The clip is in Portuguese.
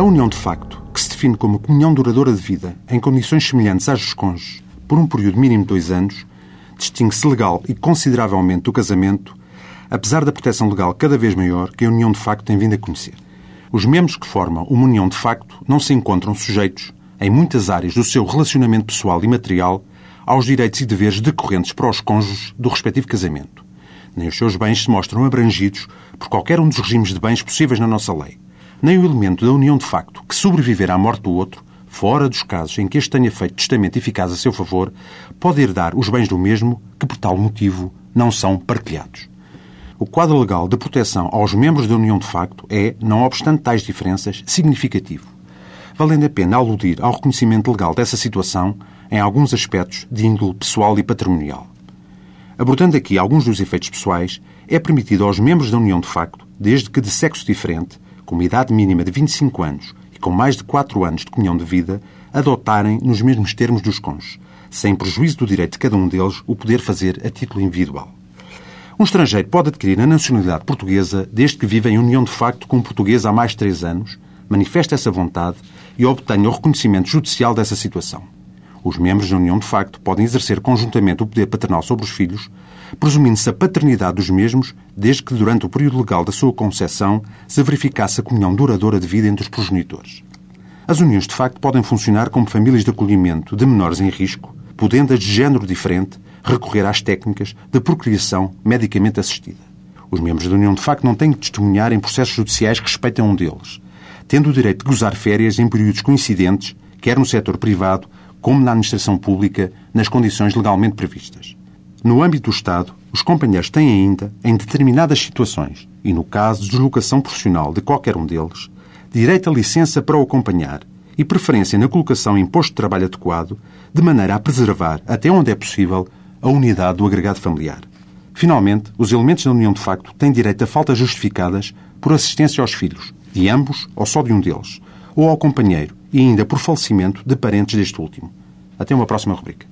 união de facto, que se define como comunhão duradoura de vida em condições semelhantes às dos cônjuges por um período mínimo de dois anos, distingue-se legal e consideravelmente do casamento, apesar da proteção legal cada vez maior que a união de facto tem vindo a conhecer. Os membros que formam uma união de facto não se encontram sujeitos, em muitas áreas do seu relacionamento pessoal e material, aos direitos e deveres decorrentes para os cônjuges do respectivo casamento. Nem os seus bens se mostram abrangidos por qualquer um dos regimes de bens possíveis na nossa lei. Nem o elemento da união de facto, que sobreviver à morte do outro, fora dos casos em que este tenha feito testamento eficaz a seu favor, pode herdar os bens do mesmo que, por tal motivo, não são partilhados. O quadro legal de proteção aos membros da união de facto é, não obstante tais diferenças, significativo. Valendo a pena aludir ao reconhecimento legal dessa situação em alguns aspectos de índole pessoal e patrimonial. Abordando aqui alguns dos efeitos pessoais, é permitido aos membros da união de facto, desde que de sexo diferente, com uma idade mínima de 25 anos e com mais de 4 anos de comunhão de vida, adotarem nos mesmos termos dos cônjuges, sem prejuízo do direito de cada um deles o poder fazer a título individual. Um estrangeiro pode adquirir a nacionalidade portuguesa desde que vive em união de facto com um português há mais de 3 anos, manifesta essa vontade e obtenha o reconhecimento judicial dessa situação. Os membros da união de facto podem exercer conjuntamente o poder paternal sobre os filhos, presumindo-se a paternidade dos mesmos, desde que durante o período legal da sua concepção se verificasse a comunhão duradoura de vida entre os progenitores. As uniões de facto podem funcionar como famílias de acolhimento de menores em risco, podendo as de género diferente recorrer às técnicas de procriação medicamente assistida. Os membros da união de facto não têm que testemunhar em processos judiciais que respeitem um deles, tendo o direito de gozar férias em períodos coincidentes, quer no setor privado, como na administração pública, nas condições legalmente previstas. No âmbito do Estado, os companheiros têm ainda, em determinadas situações, e no caso de deslocação profissional de qualquer um deles, direito a licença para o acompanhar e preferência na colocação em posto de trabalho adequado, de maneira a preservar, até onde é possível, a unidade do agregado familiar. Finalmente, os elementos da união de facto têm direito a faltas justificadas por assistência aos filhos, de ambos ou só de um deles, ou ao companheiro, e ainda por falecimento de parentes deste último. Até uma próxima rubrica.